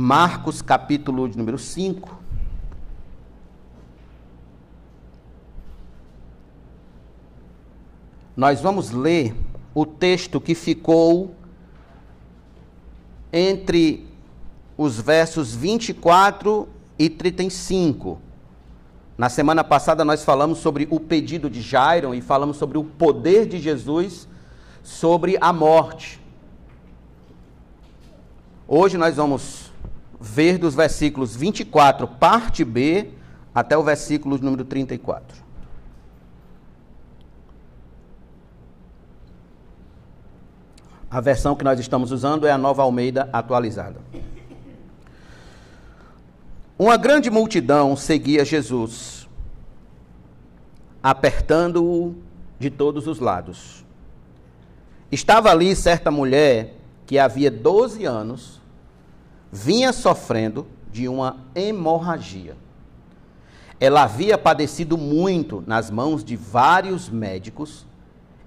Marcos, capítulo de número 5. Nós vamos ler o texto que ficou entre os versos 24 e 35. Na semana passada nós falamos sobre o pedido de Jairo e falamos sobre o poder de Jesus sobre a morte. Hoje nós vamos ver dos versículos 24, parte B, até o versículo número 34. A versão que nós estamos usando é a Nova Almeida atualizada. Uma grande multidão seguia Jesus, apertando-o de todos os lados. Estava ali certa mulher que havia 12 anos vinha sofrendo de uma hemorragia. Ela havia padecido muito nas mãos de vários médicos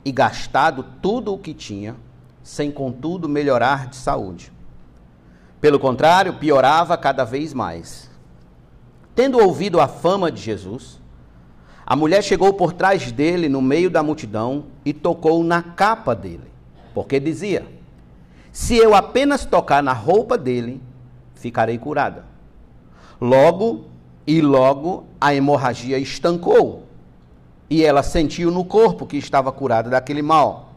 e gastado tudo o que tinha sem contudo melhorar de saúde. Pelo contrário, piorava cada vez mais. Tendo ouvido a fama de Jesus, a mulher chegou por trás dele no meio da multidão e tocou na capa dele, porque dizia: Se eu apenas tocar na roupa dele, ficarei curada. Logo e logo a hemorragia estancou e ela sentiu no corpo que estava curada daquele mal.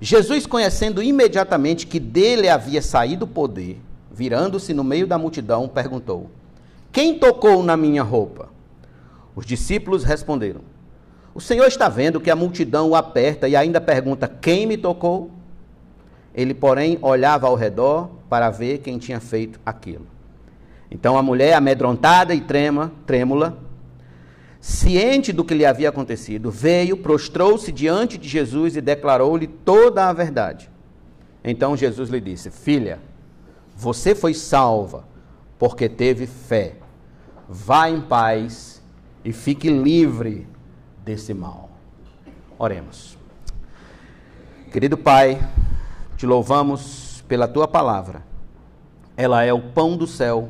Jesus, conhecendo imediatamente que dele havia saído o poder, virando-se no meio da multidão, perguntou: Quem tocou na minha roupa? Os discípulos responderam: O Senhor está vendo que a multidão o aperta e ainda pergunta: Quem me tocou? Ele, porém, olhava ao redor para ver quem tinha feito aquilo. Então a mulher, amedrontada e trema, trêmula, ciente do que lhe havia acontecido, veio, prostrou-se diante de Jesus e declarou-lhe toda a verdade. Então Jesus lhe disse: Filha, você foi salva porque teve fé. Vá em paz e fique livre desse mal. Oremos. Querido Pai, te louvamos pela tua palavra. Ela é o pão do céu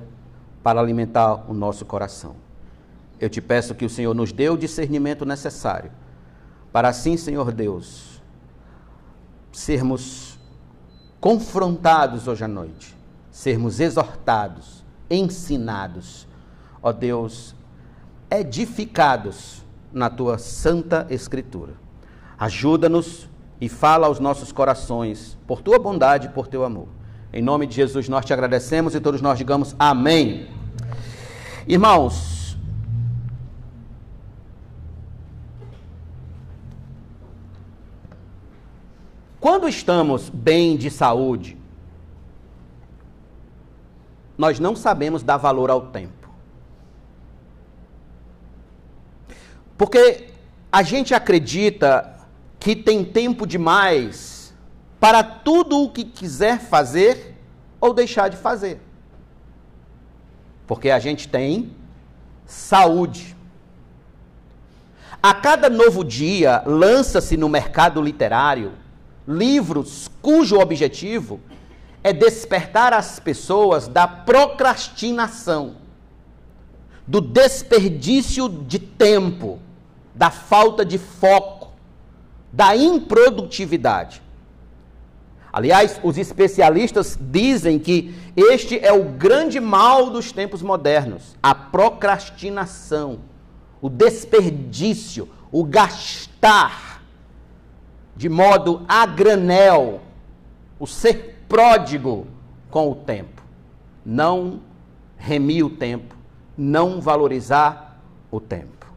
para alimentar o nosso coração. Eu te peço que o Senhor nos dê o discernimento necessário para assim, Senhor Deus, sermos confrontados hoje à noite, sermos exortados, ensinados, ó Deus, edificados na tua santa escritura. Ajuda-nos e fala aos nossos corações por tua bondade e por teu amor. Em nome de Jesus nós te agradecemos e todos nós digamos amém. Irmãos, Quando estamos bem de saúde, nós não sabemos dar valor ao tempo. Porque a gente acredita que tem tempo demais para tudo o que quiser fazer ou deixar de fazer. Porque a gente tem saúde. A cada novo dia lança-se no mercado literário livros cujo objetivo é despertar as pessoas da procrastinação, do desperdício de tempo, da falta de foco, da improdutividade. Aliás, os especialistas dizem que este é o grande mal dos tempos modernos: a procrastinação, o desperdício, o gastar de modo a granel, o ser pródigo com o tempo. Não remir o tempo, não valorizar o tempo.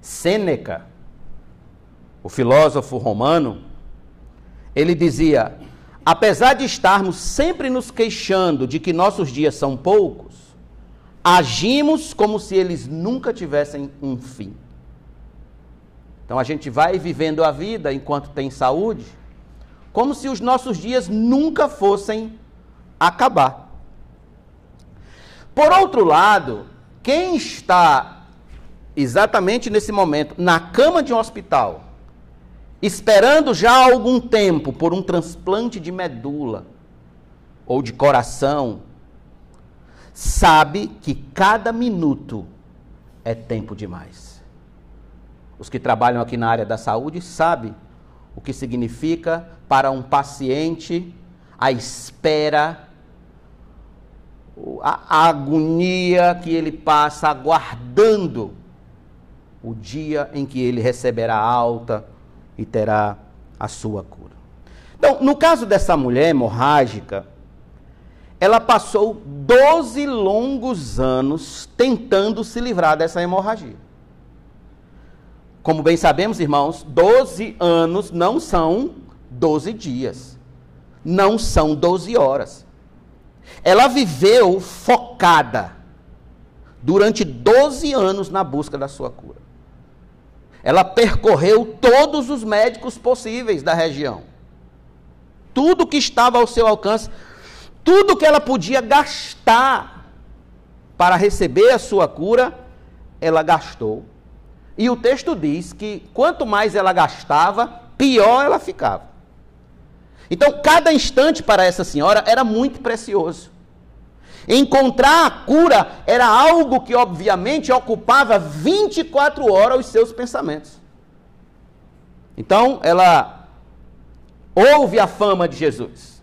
Sêneca, o filósofo romano, ele dizia: apesar de estarmos sempre nos queixando de que nossos dias são poucos, agimos como se eles nunca tivessem um fim. Então a gente vai vivendo a vida enquanto tem saúde, como se os nossos dias nunca fossem acabar. Por outro lado, quem está exatamente nesse momento na cama de um hospital, esperando já há algum tempo por um transplante de medula ou de coração, sabe que cada minuto é tempo demais. Os que trabalham aqui na área da saúde sabem o que significa para um paciente a espera, a agonia que ele passa aguardando o dia em que ele receberá alta e terá a sua cura. Então, no caso dessa mulher hemorrágica, ela passou 12 longos anos tentando se livrar dessa hemorragia. Como bem sabemos, irmãos, 12 anos não são 12 dias, não são 12 horas. Ela viveu focada durante 12 anos na busca da sua cura. Ela percorreu todos os médicos possíveis da região. Tudo que estava ao seu alcance, tudo que ela podia gastar para receber a sua cura, ela gastou. E o texto diz que quanto mais ela gastava, pior ela ficava. Então, cada instante para essa senhora era muito precioso. Encontrar a cura era algo que, obviamente, ocupava 24 horas os seus pensamentos. Então, ela ouve a fama de Jesus.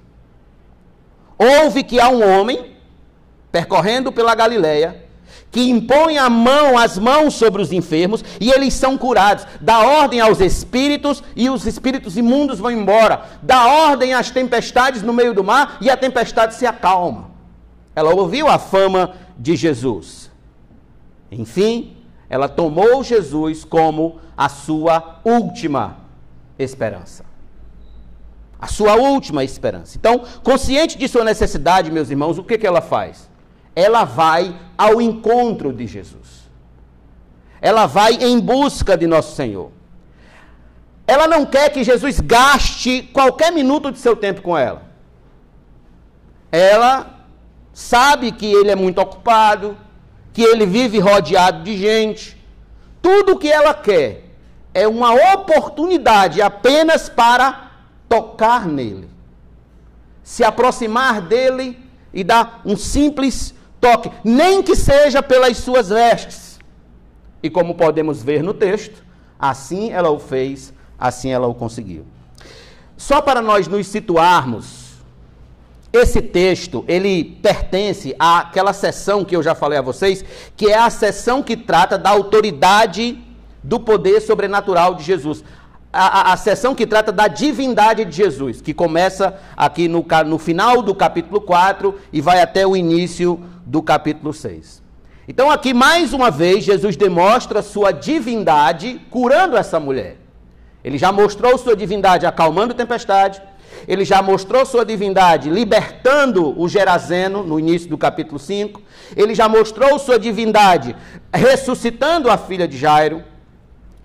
Ouve que há um homem percorrendo pela Galileia que impõe a mão, as mãos sobre os enfermos e eles são curados. Dá ordem aos espíritos e os espíritos imundos vão embora. Dá ordem às tempestades no meio do mar e a tempestade se acalma. Ela ouviu a fama de Jesus. Enfim, ela tomou Jesus como a sua última esperança. A sua última esperança. Então, consciente de sua necessidade, meus irmãos, o que, que ela faz? ela vai ao encontro de Jesus. Ela vai em busca de nosso Senhor. Ela não quer que Jesus gaste qualquer minuto de seu tempo com ela. Ela sabe que ele é muito ocupado, que ele vive rodeado de gente. Tudo que ela quer é uma oportunidade apenas para tocar nele, se aproximar dele e dar um simples toque, nem que seja pelas suas vestes. E como podemos ver no texto, assim ela o fez, assim ela o conseguiu. Só para nós nos situarmos, esse texto, ele pertence àquela sessão que eu já falei a vocês, que é a sessão que trata da autoridade do poder sobrenatural de Jesus. A, a, a sessão que trata da divindade de Jesus, que começa aqui no, no final do capítulo 4 e vai até o início do capítulo 6. Então, aqui mais uma vez, Jesus demonstra sua divindade curando essa mulher. Ele já mostrou sua divindade acalmando a tempestade, ele já mostrou sua divindade libertando o Gerazeno no início do capítulo 5, ele já mostrou sua divindade ressuscitando a filha de Jairo,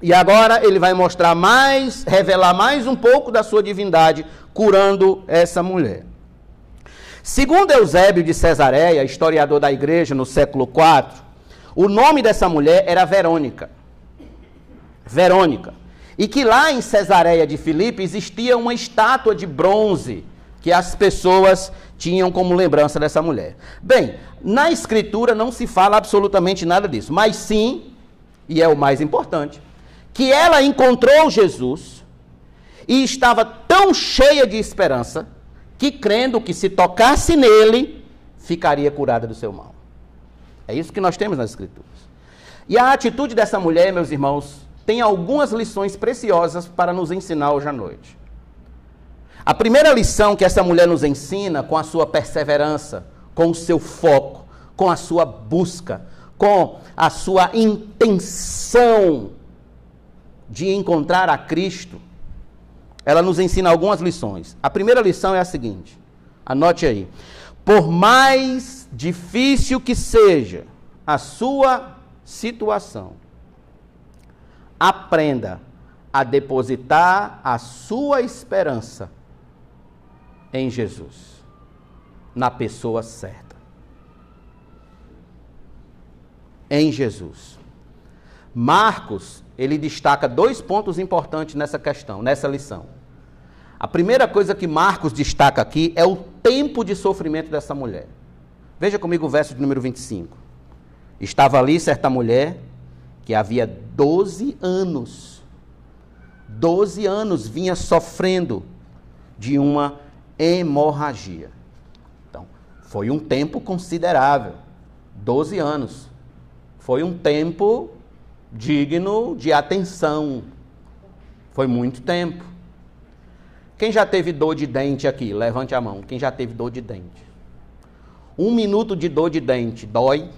e agora ele vai mostrar mais, revelar mais um pouco da sua divindade curando essa mulher. Segundo Eusébio de Cesareia, historiador da igreja no século IV, o nome dessa mulher era Verônica. Verônica. E que lá em Cesareia de Filipe existia uma estátua de bronze que as pessoas tinham como lembrança dessa mulher. Bem, na escritura não se fala absolutamente nada disso, mas sim, e é o mais importante, que ela encontrou Jesus e estava tão cheia de esperança que crendo que se tocasse nele, ficaria curada do seu mal. É isso que nós temos nas Escrituras. E a atitude dessa mulher, meus irmãos, tem algumas lições preciosas para nos ensinar hoje à noite. A primeira lição que essa mulher nos ensina, com a sua perseverança, com o seu foco, com a sua busca, com a sua intenção de encontrar a Cristo, ela nos ensina algumas lições. A primeira lição é a seguinte: anote aí. Por mais difícil que seja a sua situação, aprenda a depositar a sua esperança em Jesus, na pessoa certa. Em Jesus. Marcos, ele destaca dois pontos importantes nessa questão, nessa lição. A primeira coisa que Marcos destaca aqui é o tempo de sofrimento dessa mulher. Veja comigo o verso de número 25. Estava ali certa mulher que havia 12 anos, 12 anos vinha sofrendo de uma hemorragia. Então, foi um tempo considerável 12 anos. Foi um tempo digno de atenção. Foi muito tempo. Quem já teve dor de dente aqui? Levante a mão. Quem já teve dor de dente? Um minuto de dor de dente dói?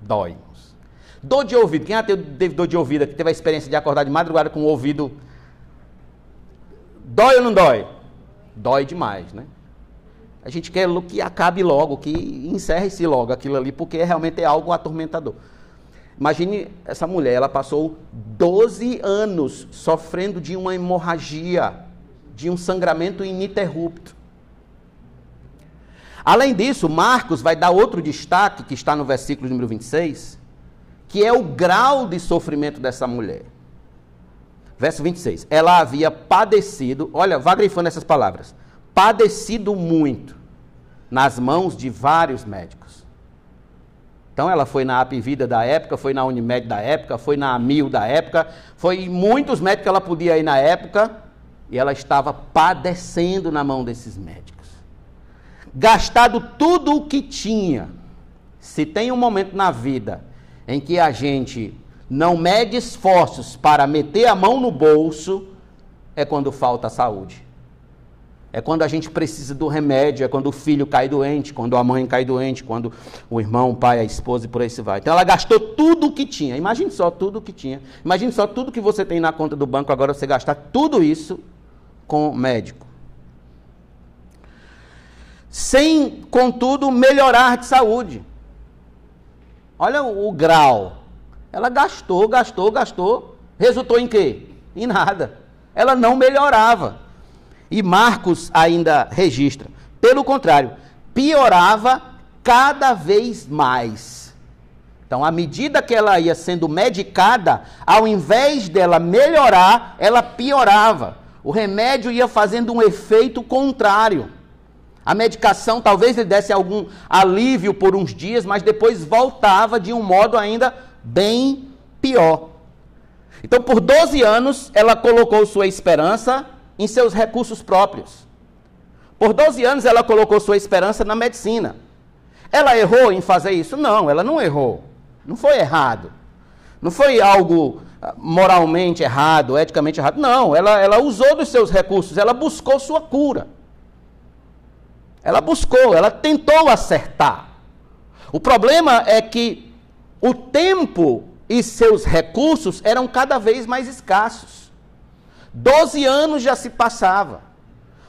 Dói. Dor de ouvido. Quem já teve dor de ouvido aqui? Teve a experiência de acordar de madrugada com o ouvido. Dói ou não dói? Dói demais, né? A gente quer que acabe logo, que encerre-se logo aquilo ali, porque realmente é algo atormentador. Imagine essa mulher, ela passou 12 anos sofrendo de uma hemorragia, de um sangramento ininterrupto. Além disso, Marcos vai dar outro destaque, que está no versículo número 26, que é o grau de sofrimento dessa mulher. Verso 26. Ela havia padecido, olha, vá grifando essas palavras. Padecido muito nas mãos de vários médicos. Então ela foi na Apivida da época, foi na Unimed da época, foi na Amil da época, foi em muitos médicos que ela podia ir na época, e ela estava padecendo na mão desses médicos. Gastado tudo o que tinha. Se tem um momento na vida em que a gente não mede esforços para meter a mão no bolso, é quando falta saúde. É quando a gente precisa do remédio, é quando o filho cai doente, quando a mãe cai doente, quando o irmão, o pai, a esposa e por aí se vai. Então ela gastou tudo o que tinha. Imagine só tudo o que tinha. Imagine só tudo que você tem na conta do banco agora você gastar tudo isso com médico. Sem, contudo, melhorar de saúde. Olha o, o grau. Ela gastou, gastou, gastou. Resultou em quê? Em nada. Ela não melhorava. E Marcos ainda registra. Pelo contrário, piorava cada vez mais. Então, à medida que ela ia sendo medicada, ao invés dela melhorar, ela piorava. O remédio ia fazendo um efeito contrário. A medicação talvez lhe desse algum alívio por uns dias, mas depois voltava de um modo ainda bem pior. Então, por 12 anos, ela colocou sua esperança em seus recursos próprios. Por 12 anos ela colocou sua esperança na medicina. Ela errou em fazer isso? Não, ela não errou. Não foi errado. Não foi algo ah, moralmente errado, eticamente errado. Não, ela, ela usou dos seus recursos, ela buscou sua cura. Ela buscou, ela tentou acertar. O problema é que o tempo e seus recursos eram cada vez mais escassos. Doze anos já se passava.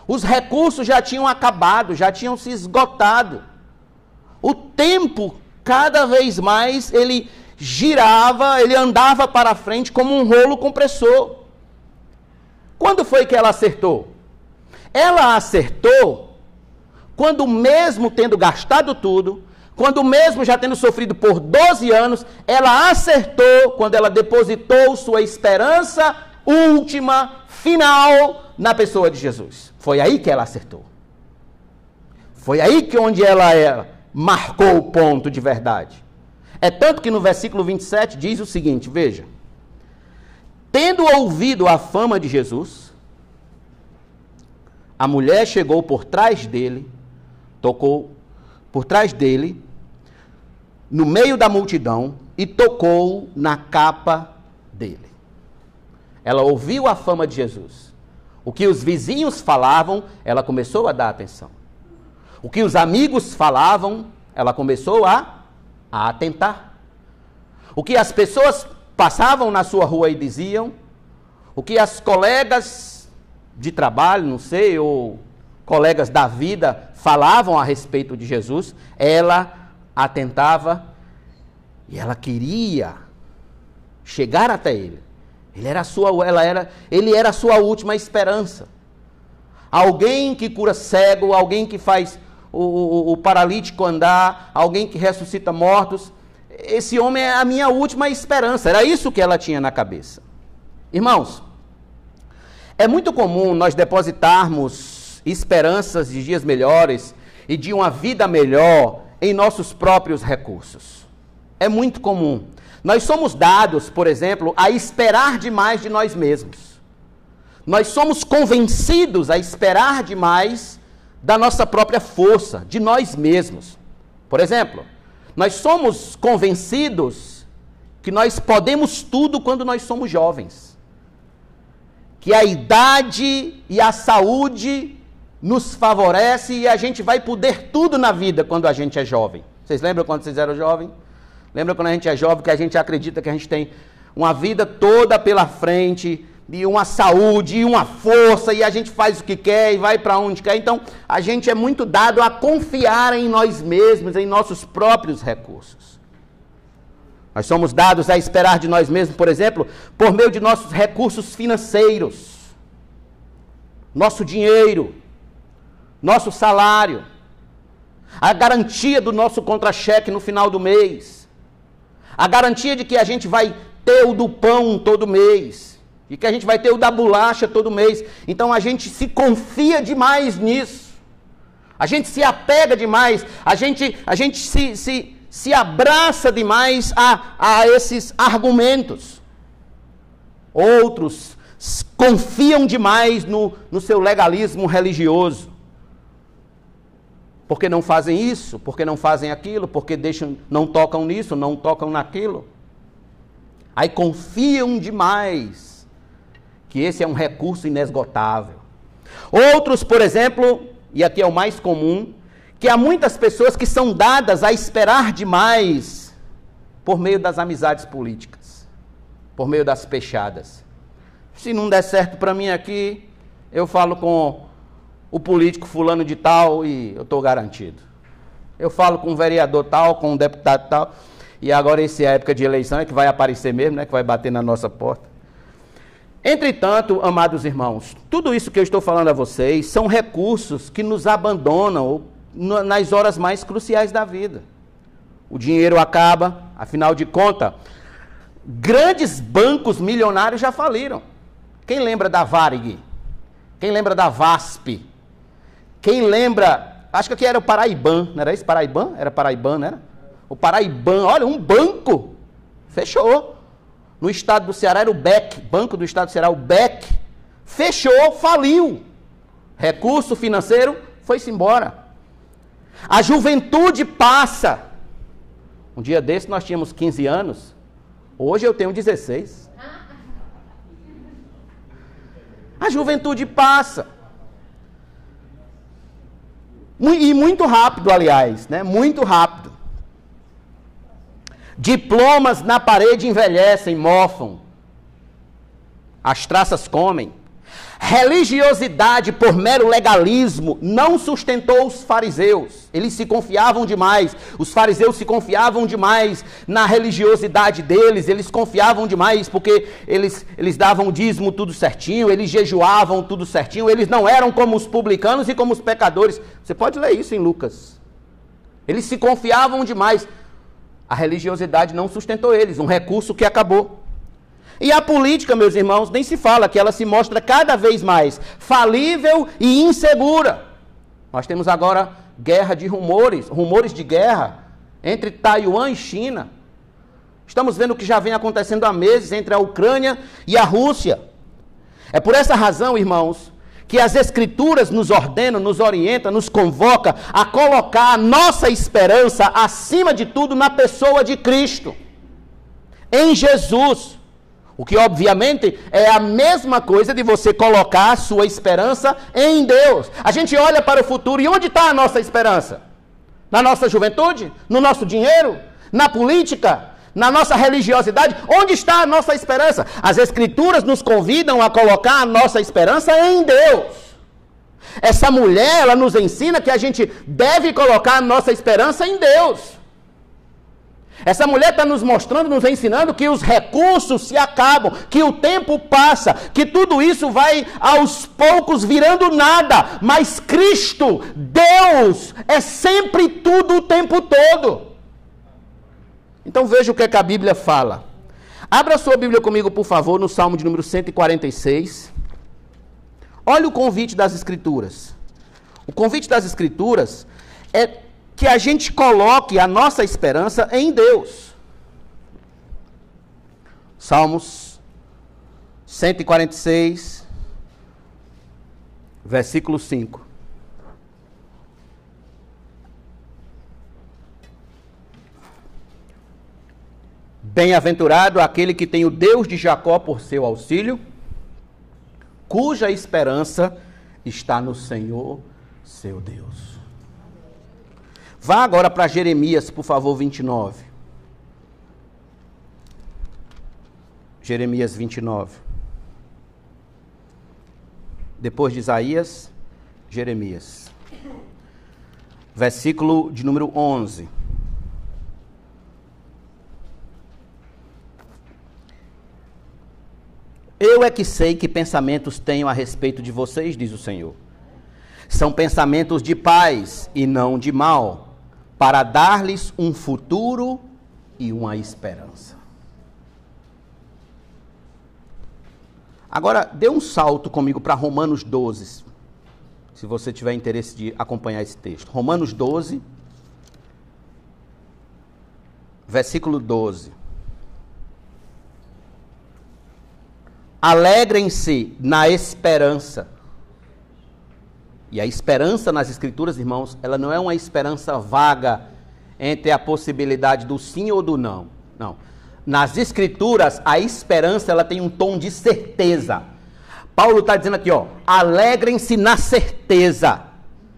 Os recursos já tinham acabado, já tinham se esgotado. O tempo, cada vez mais, ele girava, ele andava para frente como um rolo compressor. Quando foi que ela acertou? Ela acertou quando, mesmo tendo gastado tudo, quando mesmo já tendo sofrido por 12 anos, ela acertou quando ela depositou sua esperança última, final na pessoa de Jesus. Foi aí que ela acertou. Foi aí que onde ela é, marcou o ponto de verdade. É tanto que no versículo 27 diz o seguinte, veja: Tendo ouvido a fama de Jesus, a mulher chegou por trás dele, tocou por trás dele, no meio da multidão, e tocou na capa dele. Ela ouviu a fama de Jesus. O que os vizinhos falavam, ela começou a dar atenção. O que os amigos falavam, ela começou a, a atentar. O que as pessoas passavam na sua rua e diziam, o que as colegas de trabalho, não sei, ou colegas da vida falavam a respeito de Jesus, ela atentava e ela queria chegar até ele. Ele era a sua, ela era, ele era a sua última esperança. Alguém que cura cego, alguém que faz o, o, o paralítico andar, alguém que ressuscita mortos. Esse homem é a minha última esperança. Era isso que ela tinha na cabeça. Irmãos, é muito comum nós depositarmos esperanças de dias melhores e de uma vida melhor em nossos próprios recursos. É muito comum. Nós somos dados, por exemplo, a esperar demais de nós mesmos. Nós somos convencidos a esperar demais da nossa própria força, de nós mesmos. Por exemplo, nós somos convencidos que nós podemos tudo quando nós somos jovens. Que a idade e a saúde nos favorece e a gente vai poder tudo na vida quando a gente é jovem. Vocês lembram quando vocês eram jovens? Lembra quando a gente é jovem que a gente acredita que a gente tem uma vida toda pela frente, e uma saúde, e uma força, e a gente faz o que quer e vai para onde quer. Então, a gente é muito dado a confiar em nós mesmos, em nossos próprios recursos. Nós somos dados a esperar de nós mesmos, por exemplo, por meio de nossos recursos financeiros, nosso dinheiro, nosso salário, a garantia do nosso contra-cheque no final do mês, a garantia de que a gente vai ter o do pão todo mês, e que a gente vai ter o da bolacha todo mês. Então a gente se confia demais nisso. A gente se apega demais, a gente, a gente se, se, se abraça demais a, a esses argumentos. Outros confiam demais no, no seu legalismo religioso. Porque não fazem isso, porque não fazem aquilo, porque deixam, não tocam nisso, não tocam naquilo. Aí confiam demais que esse é um recurso inesgotável. Outros, por exemplo, e aqui é o mais comum, que há muitas pessoas que são dadas a esperar demais por meio das amizades políticas, por meio das pechadas. Se não der certo para mim aqui, eu falo com o político fulano de tal e eu estou garantido. Eu falo com um vereador tal, com um deputado tal, e agora essa é a época de eleição é que vai aparecer mesmo, né, que vai bater na nossa porta. Entretanto, amados irmãos, tudo isso que eu estou falando a vocês são recursos que nos abandonam nas horas mais cruciais da vida. O dinheiro acaba, afinal de contas, grandes bancos milionários já faliram. Quem lembra da Varig? Quem lembra da VASP? Quem lembra, acho que aqui era o Paraiban, não era isso? Paraiban? Era Paraiban, não era? O Paraiban, olha, um banco, fechou. No estado do Ceará era o BEC, Banco do Estado do Ceará, o BEC, fechou, faliu. Recurso financeiro foi-se embora. A juventude passa. Um dia desse nós tínhamos 15 anos, hoje eu tenho 16. A juventude passa. E muito rápido, aliás, né? Muito rápido. Diplomas na parede envelhecem, mofam. As traças comem. Religiosidade por mero legalismo não sustentou os fariseus. Eles se confiavam demais. Os fariseus se confiavam demais na religiosidade deles. Eles confiavam demais porque eles, eles davam dízimo tudo certinho, eles jejuavam tudo certinho. Eles não eram como os publicanos e como os pecadores. Você pode ler isso em Lucas. Eles se confiavam demais. A religiosidade não sustentou eles, um recurso que acabou. E a política, meus irmãos, nem se fala que ela se mostra cada vez mais falível e insegura. Nós temos agora guerra de rumores, rumores de guerra entre Taiwan e China. Estamos vendo o que já vem acontecendo há meses entre a Ucrânia e a Rússia. É por essa razão, irmãos, que as Escrituras nos ordenam, nos orientam, nos convoca a colocar a nossa esperança acima de tudo na pessoa de Cristo, em Jesus. O que obviamente é a mesma coisa de você colocar a sua esperança em Deus. A gente olha para o futuro e onde está a nossa esperança? Na nossa juventude? No nosso dinheiro? Na política? na nossa religiosidade, onde está a nossa esperança? As Escrituras nos convidam a colocar a nossa esperança em Deus. Essa mulher, ela nos ensina que a gente deve colocar a nossa esperança em Deus. Essa mulher está nos mostrando, nos ensinando que os recursos se acabam, que o tempo passa, que tudo isso vai aos poucos virando nada, mas Cristo, Deus, é sempre tudo o tempo todo. Então veja o que, é que a Bíblia fala. Abra sua Bíblia comigo, por favor, no Salmo de número 146. Olha o convite das Escrituras. O convite das Escrituras é que a gente coloque a nossa esperança em Deus. Salmos 146, versículo 5. Bem-aventurado aquele que tem o Deus de Jacó por seu auxílio, cuja esperança está no Senhor, seu Deus. Vá agora para Jeremias, por favor, 29. Jeremias 29. Depois de Isaías, Jeremias. Versículo de número 11. Eu é que sei que pensamentos tenho a respeito de vocês, diz o Senhor. São pensamentos de paz e não de mal para dar-lhes um futuro e uma esperança. Agora, dê um salto comigo para Romanos 12, se você tiver interesse de acompanhar esse texto. Romanos 12, versículo 12. Alegrem-se na esperança e a esperança nas Escrituras, irmãos, ela não é uma esperança vaga entre a possibilidade do sim ou do não. Não. Nas Escrituras, a esperança ela tem um tom de certeza. Paulo está dizendo aqui, ó, alegrem-se na certeza,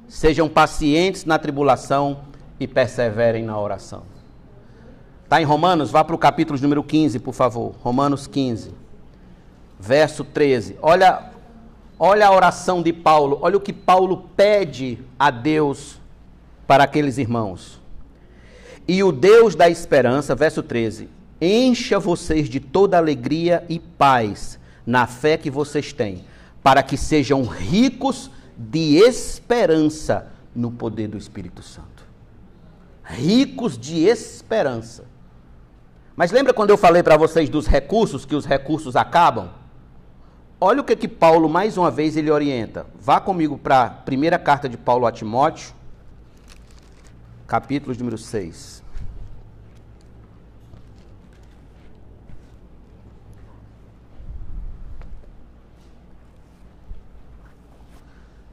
sejam pacientes na tribulação e perseverem na oração. Está em Romanos? Vá para o capítulo número 15, por favor. Romanos 15, verso 13. Olha Olha a oração de Paulo, olha o que Paulo pede a Deus para aqueles irmãos. E o Deus da esperança, verso 13, encha vocês de toda alegria e paz na fé que vocês têm, para que sejam ricos de esperança no poder do Espírito Santo. Ricos de esperança. Mas lembra quando eu falei para vocês dos recursos, que os recursos acabam? Olha o que que Paulo, mais uma vez, ele orienta. Vá comigo para a primeira carta de Paulo a Timóteo, capítulo número 6.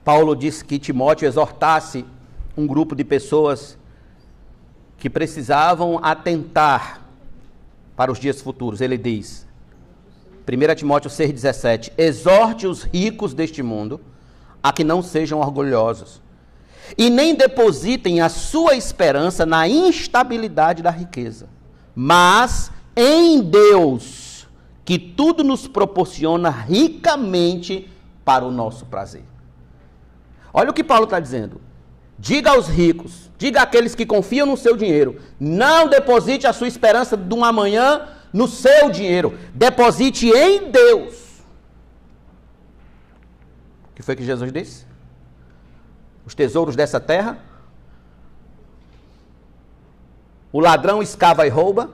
Paulo disse que Timóteo exortasse um grupo de pessoas que precisavam atentar para os dias futuros. Ele diz: 1 Timóteo 6,17: Exorte os ricos deste mundo a que não sejam orgulhosos, e nem depositem a sua esperança na instabilidade da riqueza, mas em Deus, que tudo nos proporciona ricamente para o nosso prazer. Olha o que Paulo está dizendo. Diga aos ricos, diga àqueles que confiam no seu dinheiro, não deposite a sua esperança de um amanhã no seu dinheiro. Deposite em Deus. O que foi que Jesus disse? Os tesouros dessa terra. O ladrão escava e rouba.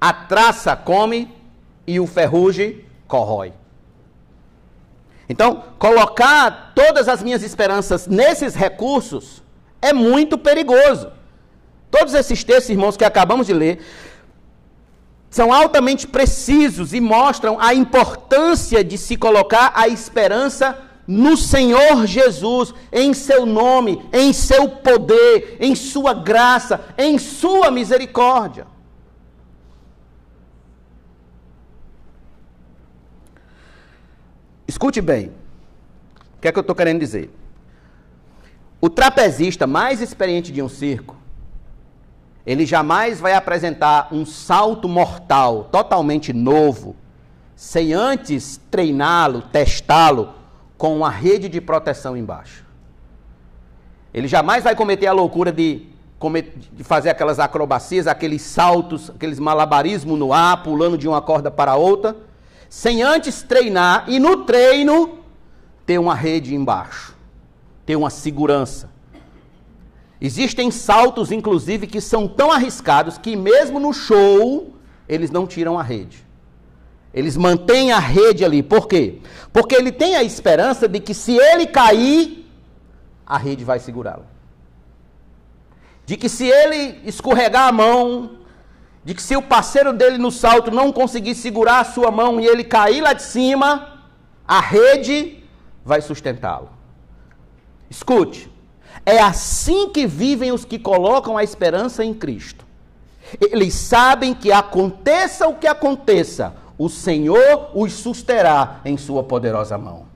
A traça come e o ferrugem corrói. Então, colocar todas as minhas esperanças nesses recursos é muito perigoso. Todos esses textos, irmãos, que acabamos de ler, são altamente precisos e mostram a importância de se colocar a esperança no Senhor Jesus, em seu nome, em seu poder, em sua graça, em sua misericórdia. Escute bem. O que é que eu estou querendo dizer? O trapezista mais experiente de um circo ele jamais vai apresentar um salto mortal totalmente novo, sem antes treiná-lo, testá-lo com uma rede de proteção embaixo. Ele jamais vai cometer a loucura de, de fazer aquelas acrobacias, aqueles saltos, aqueles malabarismos no ar, pulando de uma corda para outra, sem antes treinar e no treino ter uma rede embaixo, ter uma segurança. Existem saltos, inclusive, que são tão arriscados que, mesmo no show, eles não tiram a rede. Eles mantêm a rede ali. Por quê? Porque ele tem a esperança de que, se ele cair, a rede vai segurá-lo. de que se ele escorregar a mão, de que se o parceiro dele no salto não conseguir segurar a sua mão e ele cair lá de cima, a rede vai sustentá-lo. Escute, é assim que vivem os que colocam a esperança em Cristo. Eles sabem que aconteça o que aconteça, o Senhor os susterá em sua poderosa mão.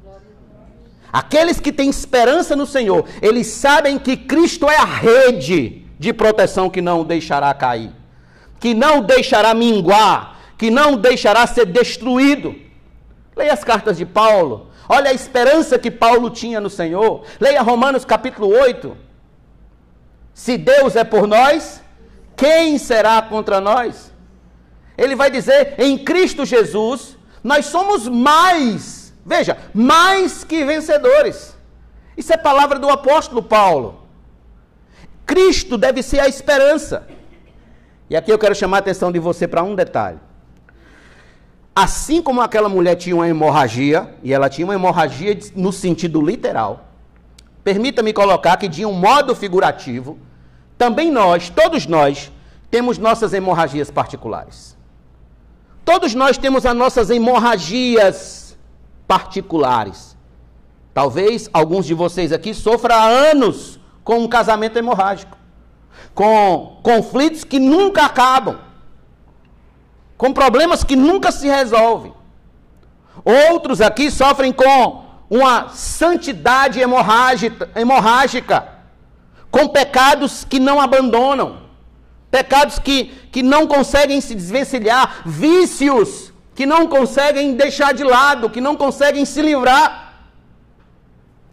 Aqueles que têm esperança no Senhor, eles sabem que Cristo é a rede de proteção que não deixará cair, que não deixará minguar, que não deixará ser destruído. Leia as cartas de Paulo. Olha a esperança que Paulo tinha no Senhor. Leia Romanos capítulo 8. Se Deus é por nós, quem será contra nós? Ele vai dizer: em Cristo Jesus, nós somos mais, veja, mais que vencedores. Isso é palavra do apóstolo Paulo. Cristo deve ser a esperança. E aqui eu quero chamar a atenção de você para um detalhe. Assim como aquela mulher tinha uma hemorragia, e ela tinha uma hemorragia no sentido literal, permita-me colocar que de um modo figurativo, também nós, todos nós, temos nossas hemorragias particulares. Todos nós temos as nossas hemorragias particulares. Talvez alguns de vocês aqui sofram há anos com um casamento hemorrágico, com conflitos que nunca acabam, com problemas que nunca se resolvem. Outros aqui sofrem com uma santidade hemorrágica, com pecados que não abandonam, pecados que, que não conseguem se desvencilhar, vícios que não conseguem deixar de lado, que não conseguem se livrar.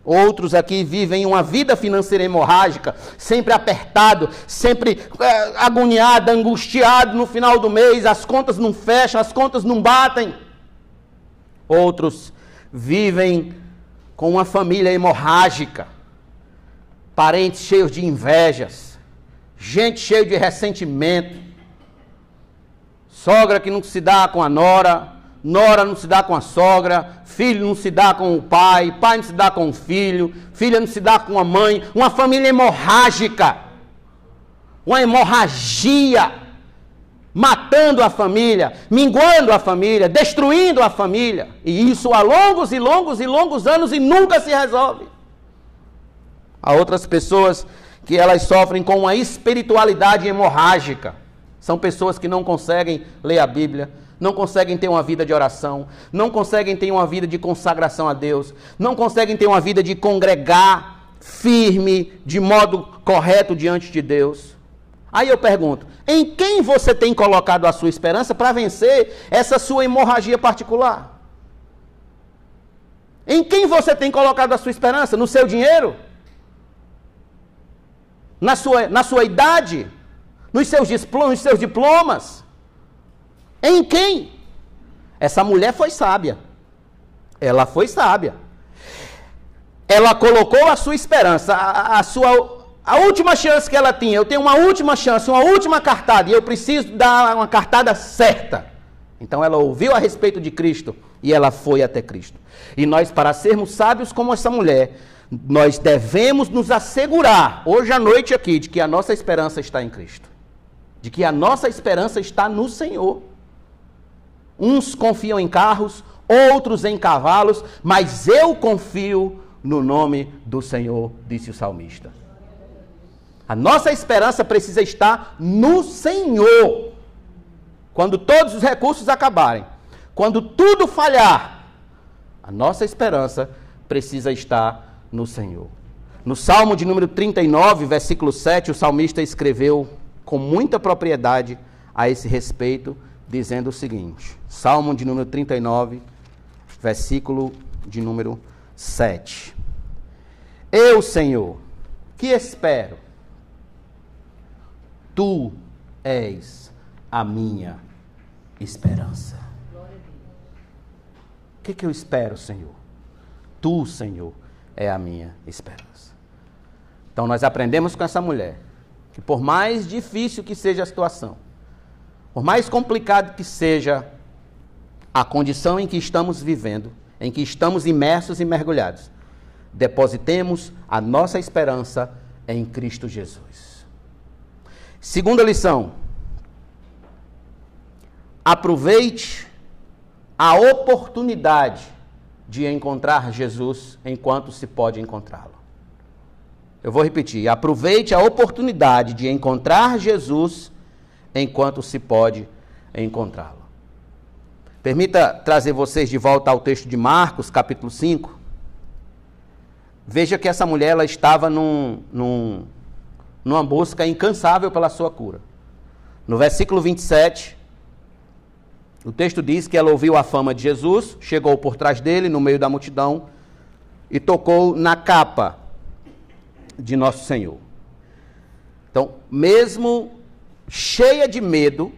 Outros aqui vivem uma vida financeira hemorrágica, sempre apertado, sempre é, agoniado, angustiado no final do mês, as contas não fecham, as contas não batem. Outros vivem com uma família hemorrágica, parentes cheios de invejas, gente cheia de ressentimento, sogra que não se dá com a nora, nora não se dá com a sogra, filho não se dá com o pai, pai não se dá com o filho, filha não se dá com a mãe, uma família hemorrágica, uma hemorragia, matando a família, minguando a família, destruindo a família, e isso há longos e longos e longos anos e nunca se resolve. Há outras pessoas que elas sofrem com uma espiritualidade hemorrágica. São pessoas que não conseguem ler a Bíblia, não conseguem ter uma vida de oração, não conseguem ter uma vida de consagração a Deus, não conseguem ter uma vida de congregar firme, de modo correto diante de Deus. Aí eu pergunto: em quem você tem colocado a sua esperança para vencer essa sua hemorragia particular? Em quem você tem colocado a sua esperança? No seu dinheiro? na sua, na sua idade, nos seus, nos seus diplomas. Em quem? Essa mulher foi sábia. Ela foi sábia. Ela colocou a sua esperança, a, a sua a última chance que ela tinha. Eu tenho uma última chance, uma última cartada e eu preciso dar uma cartada certa. Então ela ouviu a respeito de Cristo e ela foi até Cristo. E nós, para sermos sábios como essa mulher, nós devemos nos assegurar, hoje à noite aqui, de que a nossa esperança está em Cristo. De que a nossa esperança está no Senhor. Uns confiam em carros, outros em cavalos, mas eu confio no nome do Senhor, disse o salmista. A nossa esperança precisa estar no Senhor. Quando todos os recursos acabarem, quando tudo falhar, a nossa esperança precisa estar no Senhor. No Salmo de número 39, versículo 7, o salmista escreveu com muita propriedade a esse respeito, dizendo o seguinte: Salmo de número 39, versículo de número 7. Eu, Senhor, que espero? Tu és a minha esperança. O que, que eu espero, Senhor? Tu, Senhor, é a minha esperança. Então nós aprendemos com essa mulher que por mais difícil que seja a situação, por mais complicado que seja a condição em que estamos vivendo, em que estamos imersos e mergulhados, depositemos a nossa esperança em Cristo Jesus. Segunda lição. Aproveite a oportunidade de encontrar Jesus enquanto se pode encontrá-lo. Eu vou repetir. Aproveite a oportunidade de encontrar Jesus enquanto se pode encontrá-lo. Permita trazer vocês de volta ao texto de Marcos, capítulo 5. Veja que essa mulher ela estava num, num, numa busca incansável pela sua cura. No versículo 27, o texto diz que ela ouviu a fama de Jesus, chegou por trás dele, no meio da multidão, e tocou na capa de nosso Senhor. Então, mesmo cheia de medo,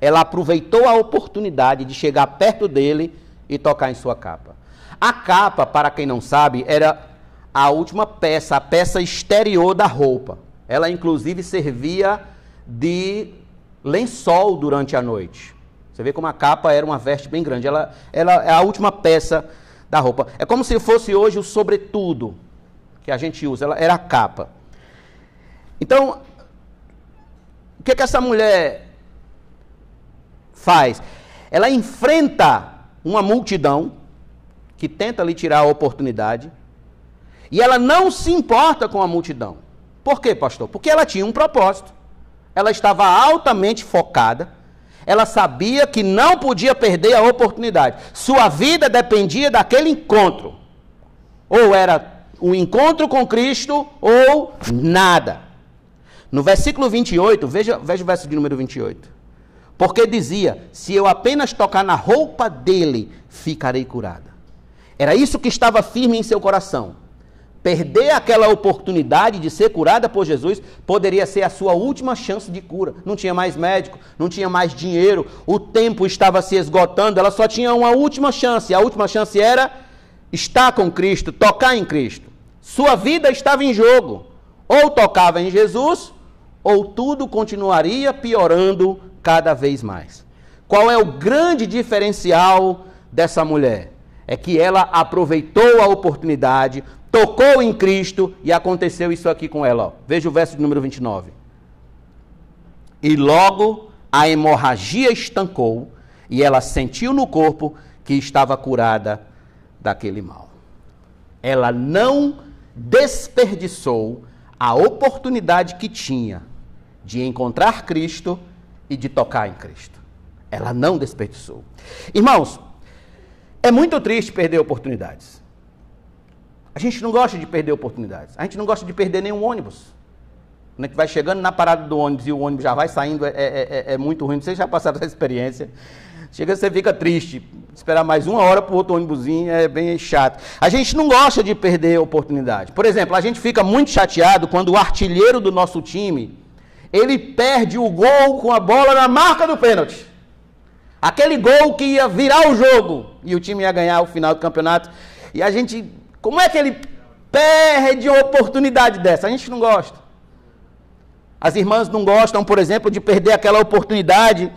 ela aproveitou a oportunidade de chegar perto dele e tocar em sua capa. A capa, para quem não sabe, era a última peça, a peça exterior da roupa. Ela, inclusive, servia de lençol durante a noite. Você vê como a capa era uma veste bem grande. Ela, ela é a última peça da roupa. É como se fosse hoje o sobretudo que a gente usa. Ela era a capa. Então, o que, que essa mulher faz? Ela enfrenta uma multidão que tenta lhe tirar a oportunidade e ela não se importa com a multidão. Por quê, pastor? Porque ela tinha um propósito. Ela estava altamente focada. Ela sabia que não podia perder a oportunidade. Sua vida dependia daquele encontro. Ou era um encontro com Cristo ou nada. No versículo 28, veja, veja o verso de número 28. Porque dizia: Se eu apenas tocar na roupa dele, ficarei curada. Era isso que estava firme em seu coração. Perder aquela oportunidade de ser curada por Jesus poderia ser a sua última chance de cura. Não tinha mais médico, não tinha mais dinheiro, o tempo estava se esgotando, ela só tinha uma última chance. A última chance era estar com Cristo, tocar em Cristo. Sua vida estava em jogo. Ou tocava em Jesus, ou tudo continuaria piorando cada vez mais. Qual é o grande diferencial dessa mulher? É que ela aproveitou a oportunidade, tocou em Cristo e aconteceu isso aqui com ela. Ó. Veja o verso de número 29. E logo a hemorragia estancou e ela sentiu no corpo que estava curada daquele mal. Ela não desperdiçou a oportunidade que tinha de encontrar Cristo e de tocar em Cristo. Ela não desperdiçou. Irmãos, é muito triste perder oportunidades. A gente não gosta de perder oportunidades. A gente não gosta de perder nenhum ônibus. Quando a gente vai chegando na parada do ônibus e o ônibus já vai saindo, é, é, é, é muito ruim. Vocês já passaram essa experiência. Chega, você fica triste. Esperar mais uma hora para o outro ônibusinho é bem chato. A gente não gosta de perder oportunidade. Por exemplo, a gente fica muito chateado quando o artilheiro do nosso time, ele perde o gol com a bola na marca do pênalti. Aquele gol que ia virar o jogo e o time ia ganhar o final do campeonato. E a gente como é que ele perde uma oportunidade dessa? A gente não gosta. As irmãs não gostam, por exemplo, de perder aquela oportunidade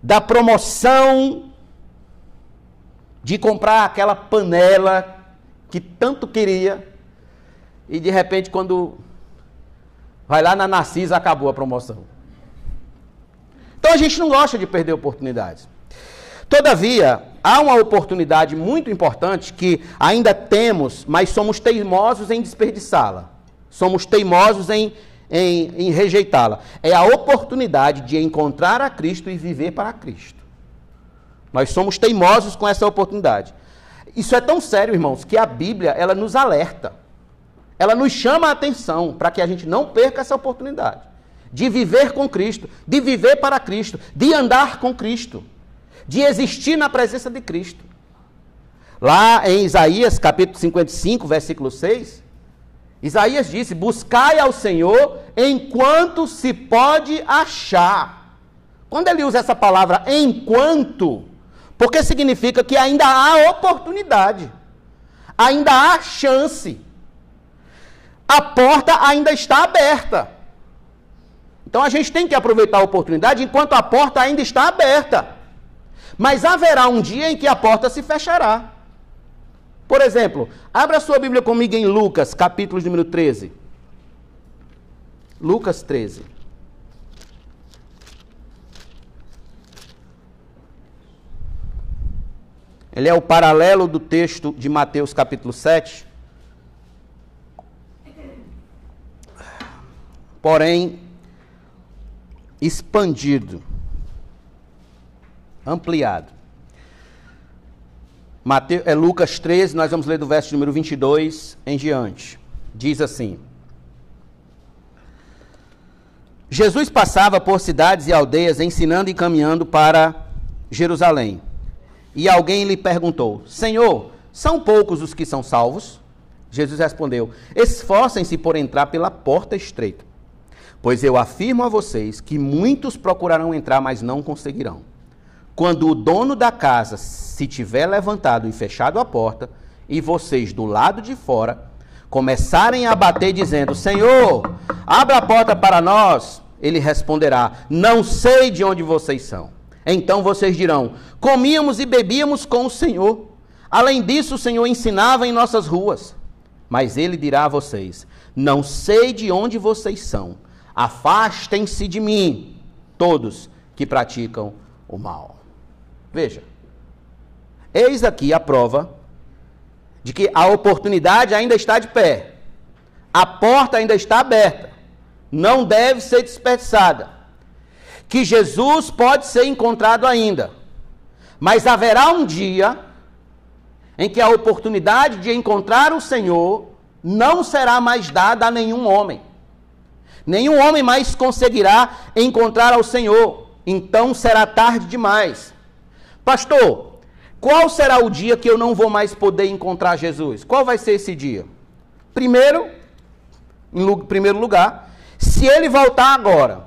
da promoção de comprar aquela panela que tanto queria e de repente quando vai lá na Narcisa acabou a promoção. Então a gente não gosta de perder oportunidades. Todavia, há uma oportunidade muito importante que ainda temos, mas somos teimosos em desperdiçá-la. Somos teimosos em, em, em rejeitá-la. É a oportunidade de encontrar a Cristo e viver para Cristo. Nós somos teimosos com essa oportunidade. Isso é tão sério, irmãos, que a Bíblia ela nos alerta. Ela nos chama a atenção para que a gente não perca essa oportunidade de viver com Cristo, de viver para Cristo, de andar com Cristo de existir na presença de Cristo. Lá em Isaías capítulo 55, versículo 6, Isaías disse: Buscai ao Senhor enquanto se pode achar. Quando ele usa essa palavra enquanto, porque significa que ainda há oportunidade, ainda há chance, a porta ainda está aberta. Então a gente tem que aproveitar a oportunidade enquanto a porta ainda está aberta. Mas haverá um dia em que a porta se fechará. Por exemplo, abra sua Bíblia comigo em Lucas, capítulo número 13. Lucas 13. Ele é o paralelo do texto de Mateus capítulo 7. Porém, expandido, ampliado. Mateus, é Lucas 13, nós vamos ler do verso número 22 em diante. Diz assim: Jesus passava por cidades e aldeias ensinando e caminhando para Jerusalém. E alguém lhe perguntou: Senhor, são poucos os que são salvos? Jesus respondeu: Esforcem-se por entrar pela porta estreita. Pois eu afirmo a vocês que muitos procurarão entrar, mas não conseguirão. Quando o dono da casa se tiver levantado e fechado a porta, e vocês do lado de fora começarem a bater dizendo: Senhor, abra a porta para nós, ele responderá: Não sei de onde vocês são. Então vocês dirão: Comíamos e bebíamos com o Senhor. Além disso, o Senhor ensinava em nossas ruas. Mas ele dirá a vocês: Não sei de onde vocês são. Afastem-se de mim, todos que praticam o mal. Veja, eis aqui a prova de que a oportunidade ainda está de pé, a porta ainda está aberta, não deve ser desperdiçada. Que Jesus pode ser encontrado ainda, mas haverá um dia em que a oportunidade de encontrar o Senhor não será mais dada a nenhum homem. Nenhum homem mais conseguirá encontrar ao Senhor. Então será tarde demais. Pastor, qual será o dia que eu não vou mais poder encontrar Jesus? Qual vai ser esse dia? Primeiro, em primeiro lugar, se ele voltar agora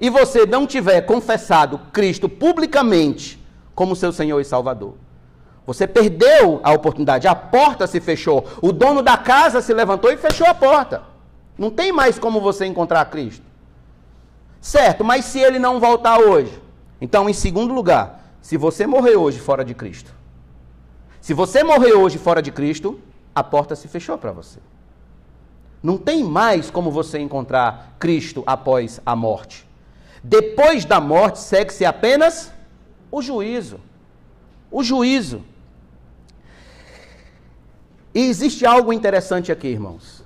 e você não tiver confessado Cristo publicamente como seu Senhor e Salvador, você perdeu a oportunidade, a porta se fechou, o dono da casa se levantou e fechou a porta. Não tem mais como você encontrar Cristo. Certo, mas se ele não voltar hoje? Então, em segundo lugar, se você morrer hoje fora de Cristo, se você morrer hoje fora de Cristo, a porta se fechou para você. Não tem mais como você encontrar Cristo após a morte. Depois da morte, segue-se apenas o juízo. O juízo. E existe algo interessante aqui, irmãos.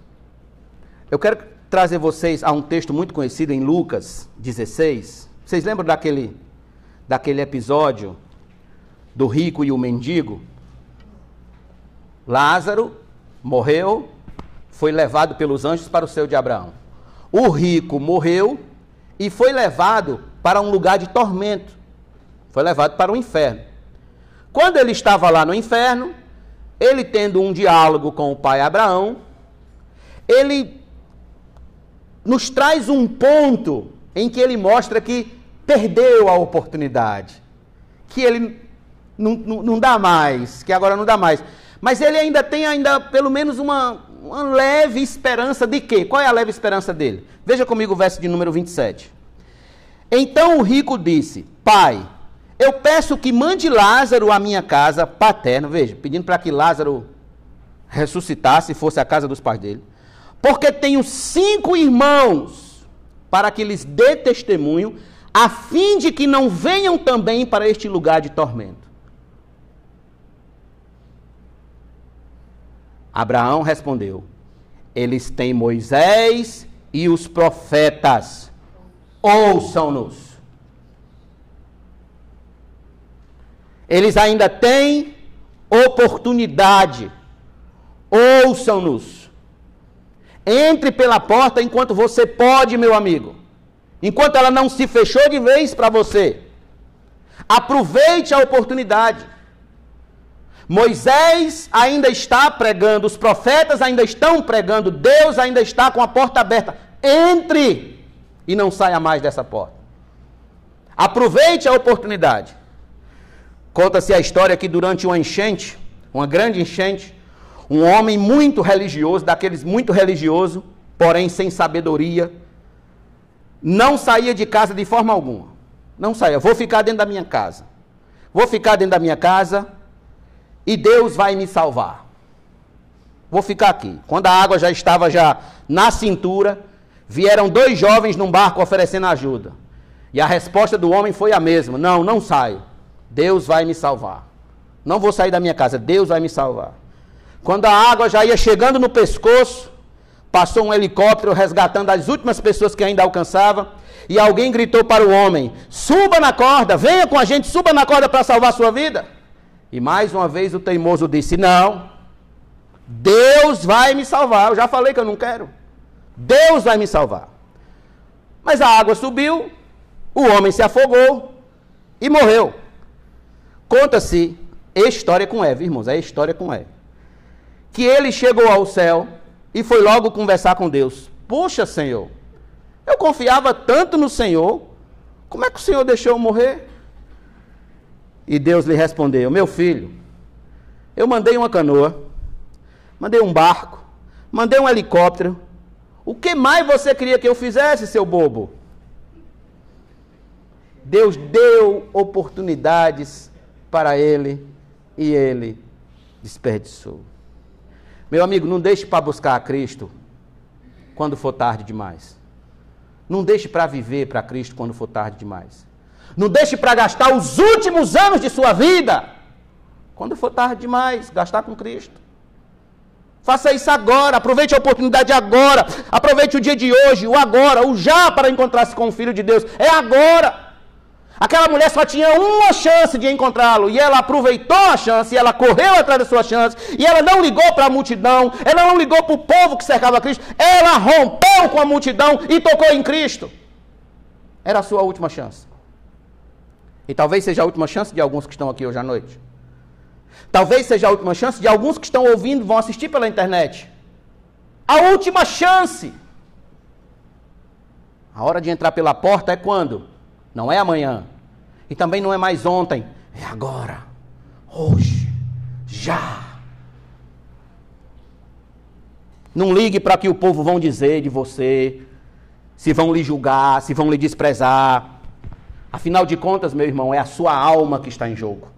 Eu quero trazer vocês a um texto muito conhecido em Lucas 16. Vocês lembram daquele, daquele episódio do rico e o mendigo? Lázaro morreu, foi levado pelos anjos para o céu de Abraão. O rico morreu e foi levado para um lugar de tormento. Foi levado para o inferno. Quando ele estava lá no inferno, ele tendo um diálogo com o pai Abraão, ele nos traz um ponto em que ele mostra que perdeu a oportunidade, que ele não, não, não, dá mais, que agora não dá mais. Mas ele ainda tem ainda pelo menos uma, uma leve esperança de quê? Qual é a leve esperança dele? Veja comigo o verso de número 27. Então o rico disse: Pai, eu peço que mande Lázaro à minha casa paterna, veja, pedindo para que Lázaro ressuscitasse e fosse à casa dos pais dele porque tenho cinco irmãos, para que lhes dê testemunho, a fim de que não venham também para este lugar de tormento. Abraão respondeu: Eles têm Moisés e os profetas, ouçam-nos. Eles ainda têm oportunidade, ouçam-nos. Entre pela porta enquanto você pode, meu amigo. Enquanto ela não se fechou de vez para você. Aproveite a oportunidade. Moisés ainda está pregando, os profetas ainda estão pregando, Deus ainda está com a porta aberta. Entre e não saia mais dessa porta. Aproveite a oportunidade. Conta-se a história que durante uma enchente, uma grande enchente, um homem muito religioso, daqueles muito religioso, porém sem sabedoria, não saía de casa de forma alguma. Não saía. Vou ficar dentro da minha casa. Vou ficar dentro da minha casa e Deus vai me salvar. Vou ficar aqui. Quando a água já estava já na cintura, vieram dois jovens num barco oferecendo ajuda. E a resposta do homem foi a mesma: Não, não saio. Deus vai me salvar. Não vou sair da minha casa. Deus vai me salvar. Quando a água já ia chegando no pescoço, passou um helicóptero resgatando as últimas pessoas que ainda alcançava. E alguém gritou para o homem: Suba na corda, venha com a gente, suba na corda para salvar sua vida. E mais uma vez o teimoso disse: Não, Deus vai me salvar. Eu já falei que eu não quero. Deus vai me salvar. Mas a água subiu, o homem se afogou e morreu. Conta-se história com Eva, irmãos, é história com Eva. Que ele chegou ao céu e foi logo conversar com Deus. Puxa, Senhor, eu confiava tanto no Senhor, como é que o Senhor deixou eu morrer? E Deus lhe respondeu: Meu filho, eu mandei uma canoa, mandei um barco, mandei um helicóptero. O que mais você queria que eu fizesse, seu bobo? Deus deu oportunidades para ele e ele desperdiçou. Meu amigo, não deixe para buscar a Cristo quando for tarde demais. Não deixe para viver para Cristo quando for tarde demais. Não deixe para gastar os últimos anos de sua vida quando for tarde demais, gastar com Cristo. Faça isso agora, aproveite a oportunidade agora, aproveite o dia de hoje, o agora, o já para encontrar-se com o Filho de Deus. É agora. Aquela mulher só tinha uma chance de encontrá-lo e ela aproveitou a chance, e ela correu atrás da sua chance e ela não ligou para a multidão, ela não ligou para o povo que cercava Cristo, ela rompeu com a multidão e tocou em Cristo. Era a sua última chance. E talvez seja a última chance de alguns que estão aqui hoje à noite. Talvez seja a última chance de alguns que estão ouvindo, vão assistir pela internet. A última chance. A hora de entrar pela porta é quando? Não é amanhã. E também não é mais ontem. É agora. Hoje. Já. Não ligue para que o povo vão dizer de você. Se vão lhe julgar, se vão lhe desprezar. Afinal de contas, meu irmão, é a sua alma que está em jogo.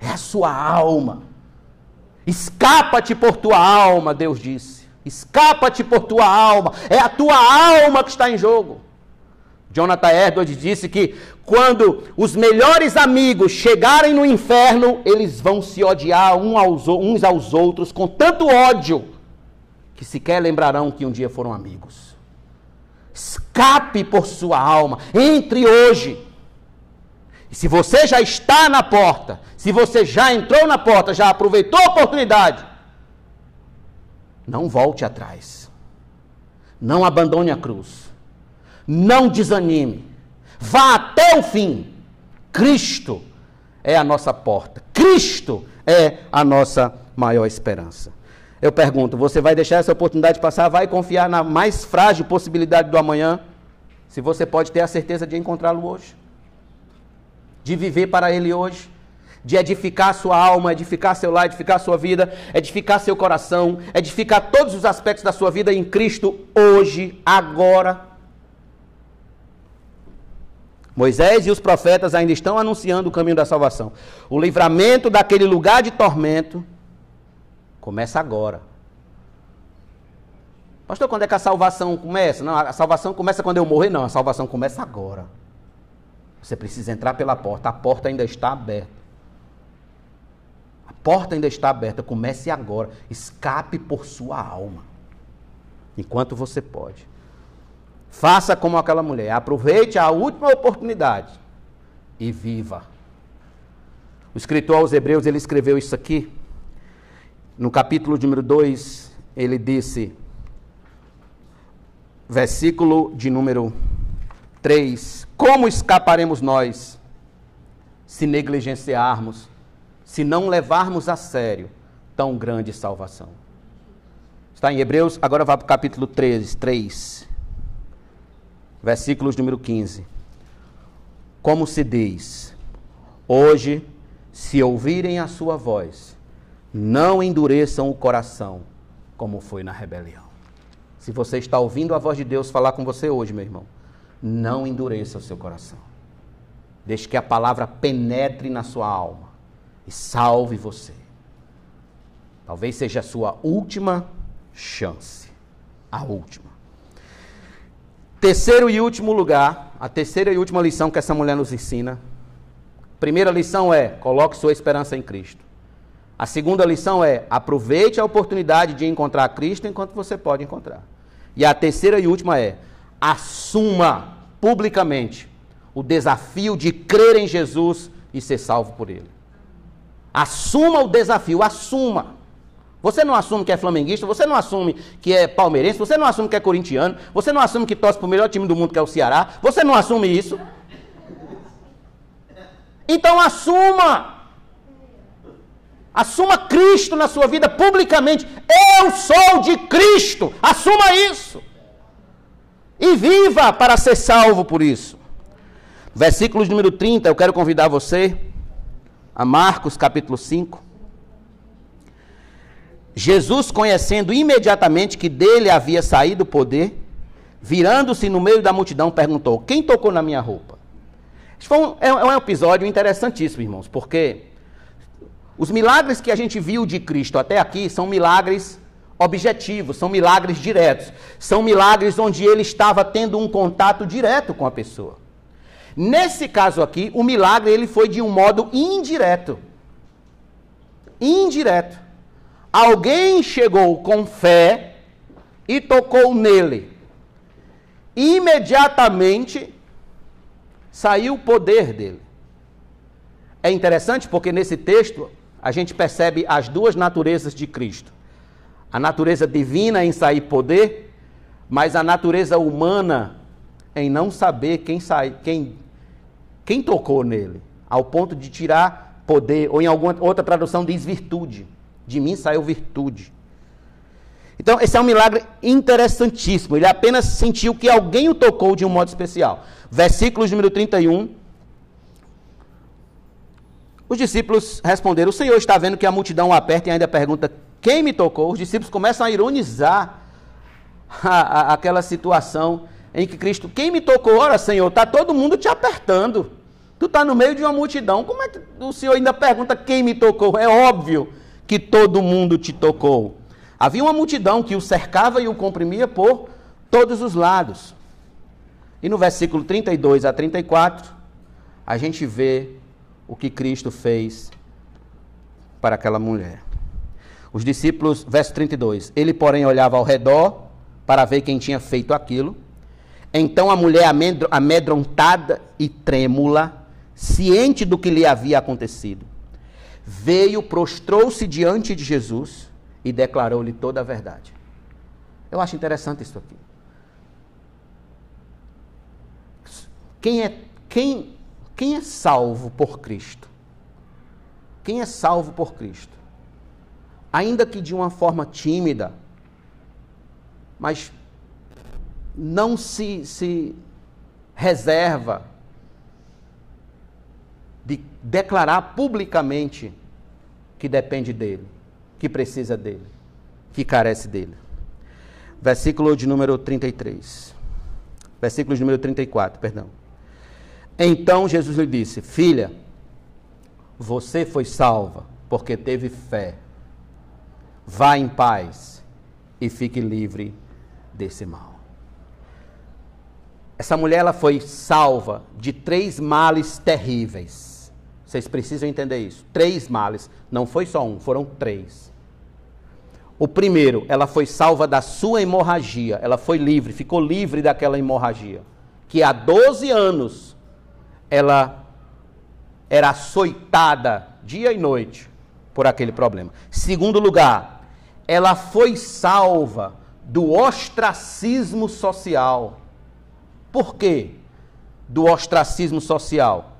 É a sua alma. Escapa-te por tua alma, Deus disse. Escapa-te por tua alma. É a tua alma que está em jogo. Jonathan Edwards disse que quando os melhores amigos chegarem no inferno, eles vão se odiar uns aos outros com tanto ódio que sequer lembrarão que um dia foram amigos. Escape por sua alma, entre hoje. E se você já está na porta, se você já entrou na porta, já aproveitou a oportunidade, não volte atrás. Não abandone a cruz. Não desanime. Vá até o fim. Cristo é a nossa porta. Cristo é a nossa maior esperança. Eu pergunto: você vai deixar essa oportunidade passar? Vai confiar na mais frágil possibilidade do amanhã? Se você pode ter a certeza de encontrá-lo hoje, de viver para Ele hoje, de edificar sua alma, edificar seu lar, edificar sua vida, edificar seu coração, edificar todos os aspectos da sua vida em Cristo hoje, agora. Moisés e os profetas ainda estão anunciando o caminho da salvação. O livramento daquele lugar de tormento começa agora. Pastor, quando é que a salvação começa? Não, a salvação começa quando eu morrer? Não, a salvação começa agora. Você precisa entrar pela porta, a porta ainda está aberta. A porta ainda está aberta, comece agora. Escape por sua alma. Enquanto você pode. Faça como aquela mulher, aproveite a última oportunidade e viva. O escritor aos Hebreus, ele escreveu isso aqui. No capítulo número 2, ele disse, versículo de número 3: Como escaparemos nós se negligenciarmos, se não levarmos a sério tão grande salvação? Está em Hebreus, agora vá para o capítulo 13, 3 versículos número 15. Como se diz: Hoje, se ouvirem a sua voz, não endureçam o coração, como foi na rebelião. Se você está ouvindo a voz de Deus falar com você hoje, meu irmão, não endureça o seu coração. Deixe que a palavra penetre na sua alma e salve você. Talvez seja a sua última chance. A última. Terceiro e último lugar, a terceira e última lição que essa mulher nos ensina. Primeira lição é: coloque sua esperança em Cristo. A segunda lição é: aproveite a oportunidade de encontrar Cristo enquanto você pode encontrar. E a terceira e última é: assuma publicamente o desafio de crer em Jesus e ser salvo por Ele. Assuma o desafio, assuma. Você não assume que é flamenguista, você não assume que é palmeirense, você não assume que é corintiano, você não assume que torce para o melhor time do mundo que é o Ceará, você não assume isso. Então assuma. Assuma Cristo na sua vida publicamente. Eu sou de Cristo. Assuma isso. E viva para ser salvo por isso. Versículo número 30, eu quero convidar você a Marcos capítulo 5. Jesus, conhecendo imediatamente que dele havia saído o poder, virando-se no meio da multidão, perguntou: Quem tocou na minha roupa? Foi um, é, é um episódio interessantíssimo, irmãos, porque os milagres que a gente viu de Cristo até aqui são milagres objetivos, são milagres diretos, são milagres onde ele estava tendo um contato direto com a pessoa. Nesse caso aqui, o milagre ele foi de um modo indireto. Indireto. Alguém chegou com fé e tocou nele. Imediatamente saiu o poder dele. É interessante porque nesse texto a gente percebe as duas naturezas de Cristo. A natureza divina em sair poder, mas a natureza humana em não saber quem sai, quem quem tocou nele, ao ponto de tirar poder, ou em alguma outra tradução diz virtude. De mim saiu virtude. Então, esse é um milagre interessantíssimo. Ele apenas sentiu que alguém o tocou de um modo especial. Versículos número 31. Os discípulos responderam: O Senhor está vendo que a multidão o aperta e ainda pergunta: Quem me tocou? Os discípulos começam a ironizar a, a, aquela situação em que Cristo, quem me tocou? Ora, Senhor, está todo mundo te apertando. Tu está no meio de uma multidão. Como é que o Senhor ainda pergunta quem me tocou? É óbvio que todo mundo te tocou. Havia uma multidão que o cercava e o comprimia por todos os lados. E no versículo 32 a 34, a gente vê o que Cristo fez para aquela mulher. Os discípulos, verso 32, ele, porém, olhava ao redor para ver quem tinha feito aquilo. Então a mulher amedrontada e trêmula, ciente do que lhe havia acontecido, veio, prostrou-se diante de Jesus e declarou-lhe toda a verdade. Eu acho interessante isso aqui. Quem é, quem, quem é salvo por Cristo? Quem é salvo por Cristo? Ainda que de uma forma tímida, mas não se, se reserva de declarar publicamente que depende dele, que precisa dele, que carece dele. Versículo de número 33. Versículo de número 34, perdão. Então Jesus lhe disse: Filha, você foi salva porque teve fé. Vá em paz e fique livre desse mal. Essa mulher ela foi salva de três males terríveis. Vocês precisam entender isso. Três males. Não foi só um, foram três. O primeiro, ela foi salva da sua hemorragia. Ela foi livre, ficou livre daquela hemorragia. Que há 12 anos ela era açoitada dia e noite por aquele problema. Segundo lugar, ela foi salva do ostracismo social. Por quê? Do ostracismo social.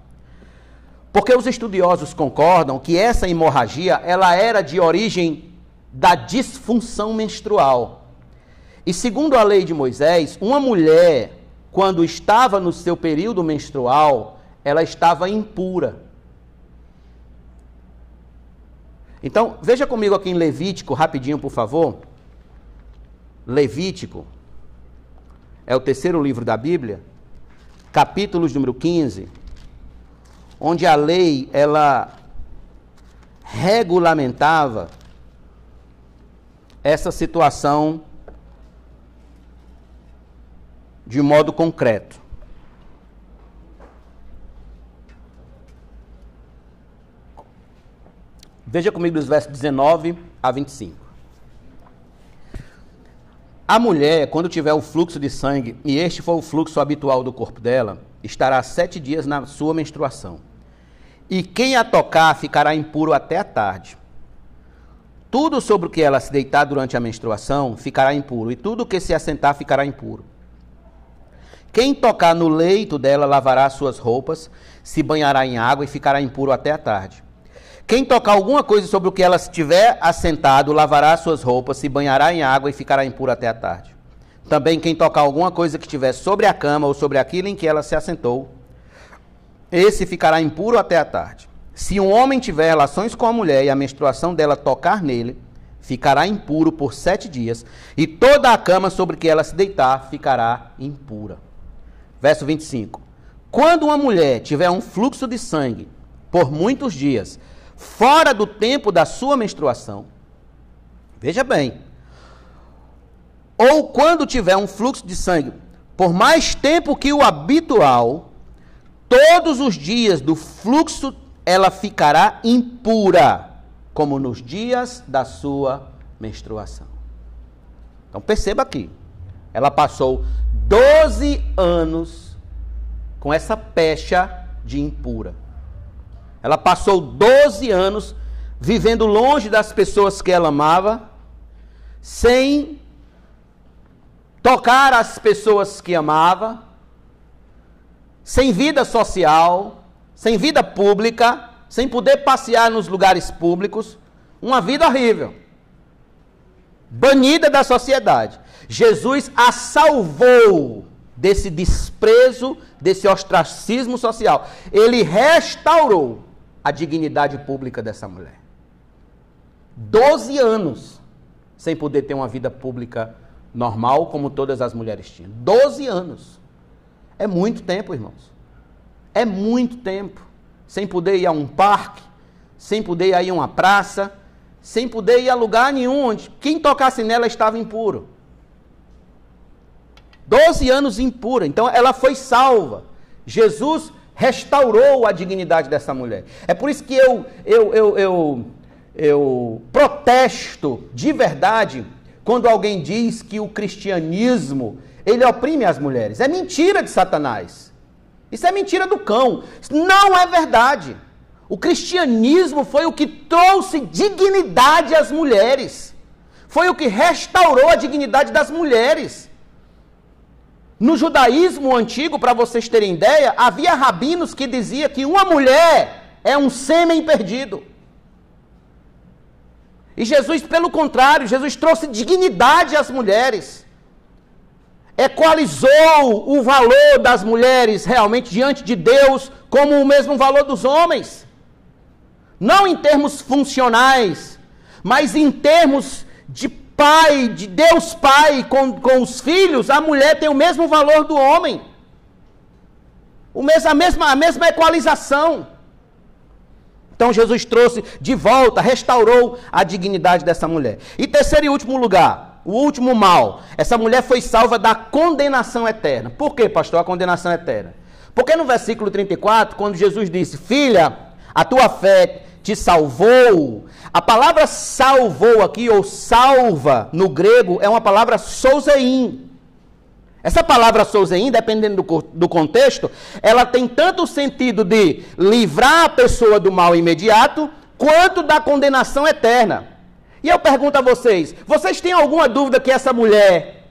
Porque os estudiosos concordam que essa hemorragia ela era de origem da disfunção menstrual. E segundo a lei de Moisés, uma mulher, quando estava no seu período menstrual, ela estava impura. Então, veja comigo aqui em Levítico, rapidinho, por favor. Levítico, é o terceiro livro da Bíblia, capítulos número 15, onde a lei ela regulamentava essa situação de modo concreto. Veja comigo dos versos 19 a 25. A mulher, quando tiver o fluxo de sangue, e este for o fluxo habitual do corpo dela, estará sete dias na sua menstruação. E quem a tocar ficará impuro até a tarde. Tudo sobre o que ela se deitar durante a menstruação ficará impuro, e tudo que se assentar ficará impuro. Quem tocar no leito dela lavará suas roupas, se banhará em água e ficará impuro até a tarde. Quem tocar alguma coisa sobre o que ela estiver assentado, lavará suas roupas, se banhará em água e ficará impuro até a tarde. Também quem tocar alguma coisa que estiver sobre a cama ou sobre aquilo em que ela se assentou, esse ficará impuro até a tarde. Se um homem tiver relações com a mulher e a menstruação dela tocar nele, ficará impuro por sete dias, e toda a cama sobre que ela se deitar ficará impura. Verso 25: Quando uma mulher tiver um fluxo de sangue por muitos dias, fora do tempo da sua menstruação, veja bem, ou quando tiver um fluxo de sangue por mais tempo que o habitual, todos os dias do fluxo ela ficará impura, como nos dias da sua menstruação. Então perceba aqui, ela passou 12 anos com essa pecha de impura. Ela passou 12 anos vivendo longe das pessoas que ela amava, sem tocar as pessoas que amava, sem vida social, sem vida pública, sem poder passear nos lugares públicos, uma vida horrível. Banida da sociedade. Jesus a salvou desse desprezo, desse ostracismo social. Ele restaurou a dignidade pública dessa mulher. Doze anos sem poder ter uma vida pública normal, como todas as mulheres tinham. Doze anos. É muito tempo, irmãos. É muito tempo. Sem poder ir a um parque, sem poder ir a uma praça, sem poder ir a lugar nenhum onde quem tocasse nela estava impuro. Doze anos impura. Então ela foi salva. Jesus restaurou a dignidade dessa mulher. É por isso que eu, eu, eu, eu, eu protesto de verdade quando alguém diz que o cristianismo ele oprime as mulheres. É mentira de Satanás. Isso é mentira do cão. Não é verdade. O cristianismo foi o que trouxe dignidade às mulheres. Foi o que restaurou a dignidade das mulheres. No judaísmo antigo, para vocês terem ideia, havia rabinos que diziam que uma mulher é um sêmen perdido. E Jesus, pelo contrário, Jesus trouxe dignidade às mulheres. Equalizou o valor das mulheres realmente diante de Deus como o mesmo valor dos homens. Não em termos funcionais, mas em termos de pai, de Deus Pai com, com os filhos, a mulher tem o mesmo valor do homem. O mesmo, a, mesma, a mesma equalização. Então Jesus trouxe de volta, restaurou a dignidade dessa mulher. E terceiro e último lugar, o último mal. Essa mulher foi salva da condenação eterna. Por que, pastor, a condenação eterna? Porque no versículo 34, quando Jesus disse: Filha, a tua fé te salvou. A palavra salvou aqui, ou salva, no grego, é uma palavra souzeim. Essa palavra souzeim, dependendo do, do contexto, ela tem tanto o sentido de livrar a pessoa do mal imediato, quanto da condenação eterna. E eu pergunto a vocês: vocês têm alguma dúvida que essa mulher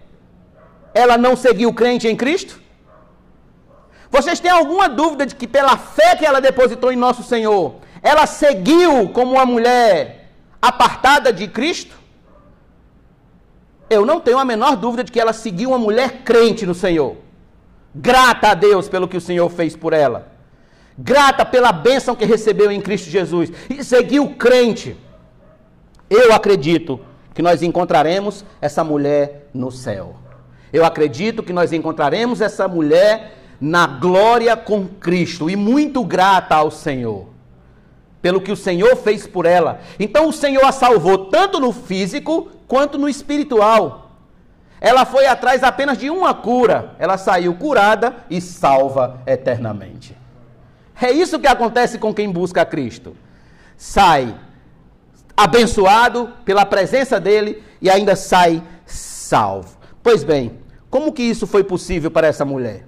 ela não seguiu crente em Cristo? Vocês têm alguma dúvida de que pela fé que ela depositou em nosso Senhor, ela seguiu como uma mulher apartada de Cristo? Eu não tenho a menor dúvida de que ela seguiu uma mulher crente no Senhor. Grata a Deus pelo que o Senhor fez por ela. Grata pela bênção que recebeu em Cristo Jesus. E seguiu crente. Eu acredito que nós encontraremos essa mulher no céu. Eu acredito que nós encontraremos essa mulher na glória com Cristo e muito grata ao Senhor pelo que o Senhor fez por ela. Então o Senhor a salvou tanto no físico quanto no espiritual. Ela foi atrás apenas de uma cura, ela saiu curada e salva eternamente. É isso que acontece com quem busca Cristo. Sai abençoado pela presença dele e ainda sai salvo. Pois bem, como que isso foi possível para essa mulher?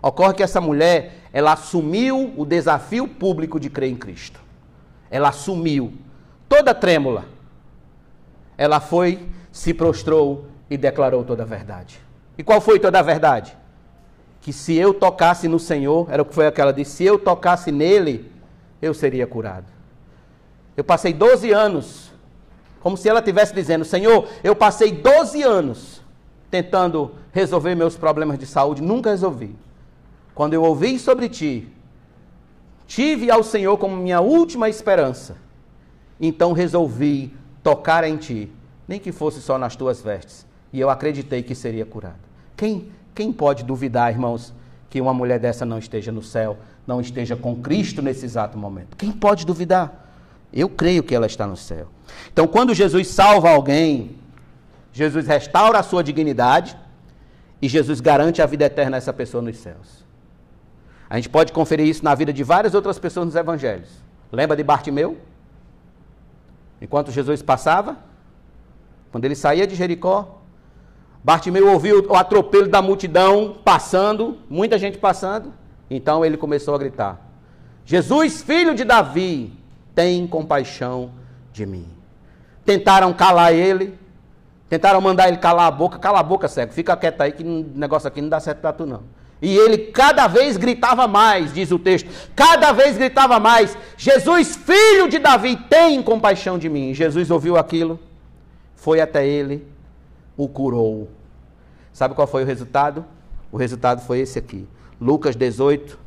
Ocorre que essa mulher, ela assumiu o desafio público de crer em Cristo. Ela assumiu, toda trêmula. Ela foi, se prostrou e declarou toda a verdade. E qual foi toda a verdade? Que se eu tocasse no Senhor, era o que foi aquela disse, se eu tocasse nele, eu seria curado. Eu passei 12 anos, como se ela estivesse dizendo: Senhor, eu passei 12 anos tentando resolver meus problemas de saúde, nunca resolvi. Quando eu ouvi sobre ti, tive ao Senhor como minha última esperança, então resolvi tocar em ti, nem que fosse só nas tuas vestes, e eu acreditei que seria curado. Quem, quem pode duvidar, irmãos, que uma mulher dessa não esteja no céu, não esteja com Cristo nesse exato momento? Quem pode duvidar? Eu creio que ela está no céu. Então, quando Jesus salva alguém, Jesus restaura a sua dignidade e Jesus garante a vida eterna a essa pessoa nos céus. A gente pode conferir isso na vida de várias outras pessoas nos evangelhos. Lembra de Bartimeu? Enquanto Jesus passava, quando ele saía de Jericó, Bartimeu ouviu o atropelo da multidão passando, muita gente passando. Então ele começou a gritar: Jesus, filho de Davi, tem compaixão de mim. Tentaram calar ele, tentaram mandar ele calar a boca, cala a boca, cego, fica quieto aí que o negócio aqui não dá certo para tu não. E ele cada vez gritava mais, diz o texto, cada vez gritava mais: Jesus, filho de Davi, tem compaixão de mim. Jesus ouviu aquilo, foi até ele, o curou. Sabe qual foi o resultado? O resultado foi esse aqui. Lucas 18,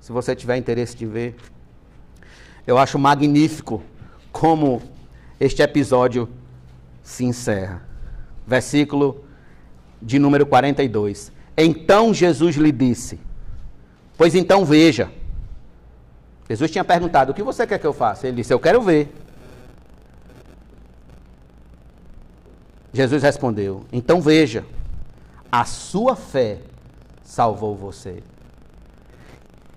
se você tiver interesse de ver. Eu acho magnífico como este episódio se encerra. Versículo de número 42. Então Jesus lhe disse: Pois então veja. Jesus tinha perguntado: O que você quer que eu faça? Ele disse: Eu quero ver. Jesus respondeu: Então veja, a sua fé salvou você.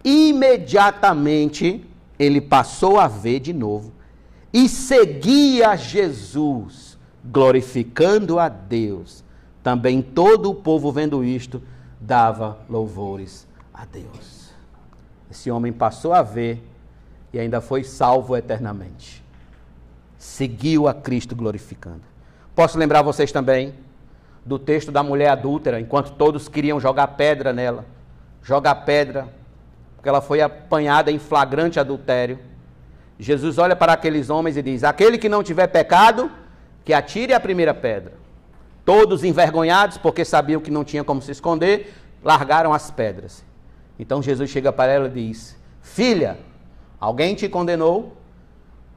Imediatamente ele passou a ver de novo e seguia Jesus, glorificando a Deus. Também todo o povo, vendo isto, dava louvores a Deus. Esse homem passou a ver e ainda foi salvo eternamente. Seguiu a Cristo glorificando. Posso lembrar vocês também do texto da mulher adúltera, enquanto todos queriam jogar pedra nela. Jogar pedra porque ela foi apanhada em flagrante adultério. Jesus olha para aqueles homens e diz: Aquele que não tiver pecado, que atire a primeira pedra. Todos envergonhados, porque sabiam que não tinha como se esconder, largaram as pedras. Então Jesus chega para ela e diz: Filha, alguém te condenou?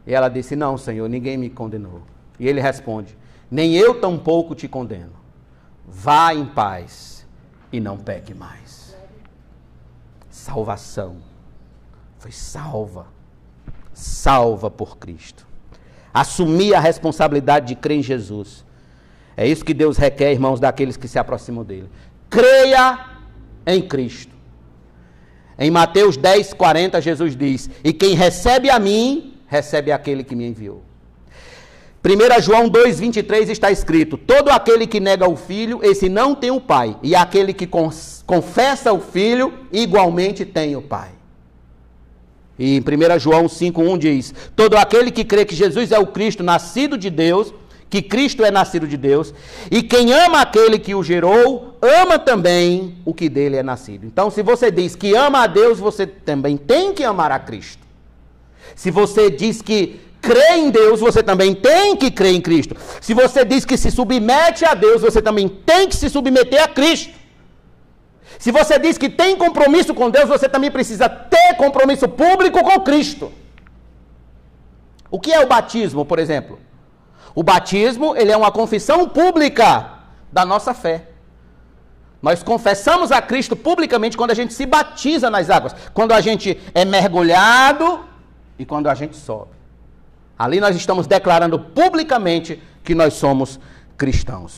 E ela disse: Não, Senhor, ninguém me condenou. E ele responde: Nem eu tampouco te condeno. Vá em paz e não peque mais salvação. Foi salva. Salva por Cristo. Assumir a responsabilidade de crer em Jesus. É isso que Deus requer, irmãos, daqueles que se aproximam dele. Creia em Cristo. Em Mateus 10, 40, Jesus diz: E quem recebe a mim, recebe aquele que me enviou. 1 João 2,23 está escrito: Todo aquele que nega o filho, esse não tem o pai. E aquele que confessa o filho, igualmente tem o pai. E em 1 João 5,1 diz: Todo aquele que crê que Jesus é o Cristo, nascido de Deus, que Cristo é nascido de Deus, e quem ama aquele que o gerou, ama também o que dele é nascido. Então, se você diz que ama a Deus, você também tem que amar a Cristo. Se você diz que crê em Deus, você também tem que crer em Cristo. Se você diz que se submete a Deus, você também tem que se submeter a Cristo. Se você diz que tem compromisso com Deus, você também precisa ter compromisso público com Cristo. O que é o batismo, por exemplo? O batismo, ele é uma confissão pública da nossa fé. Nós confessamos a Cristo publicamente quando a gente se batiza nas águas, quando a gente é mergulhado e quando a gente sobe. Ali nós estamos declarando publicamente que nós somos cristãos.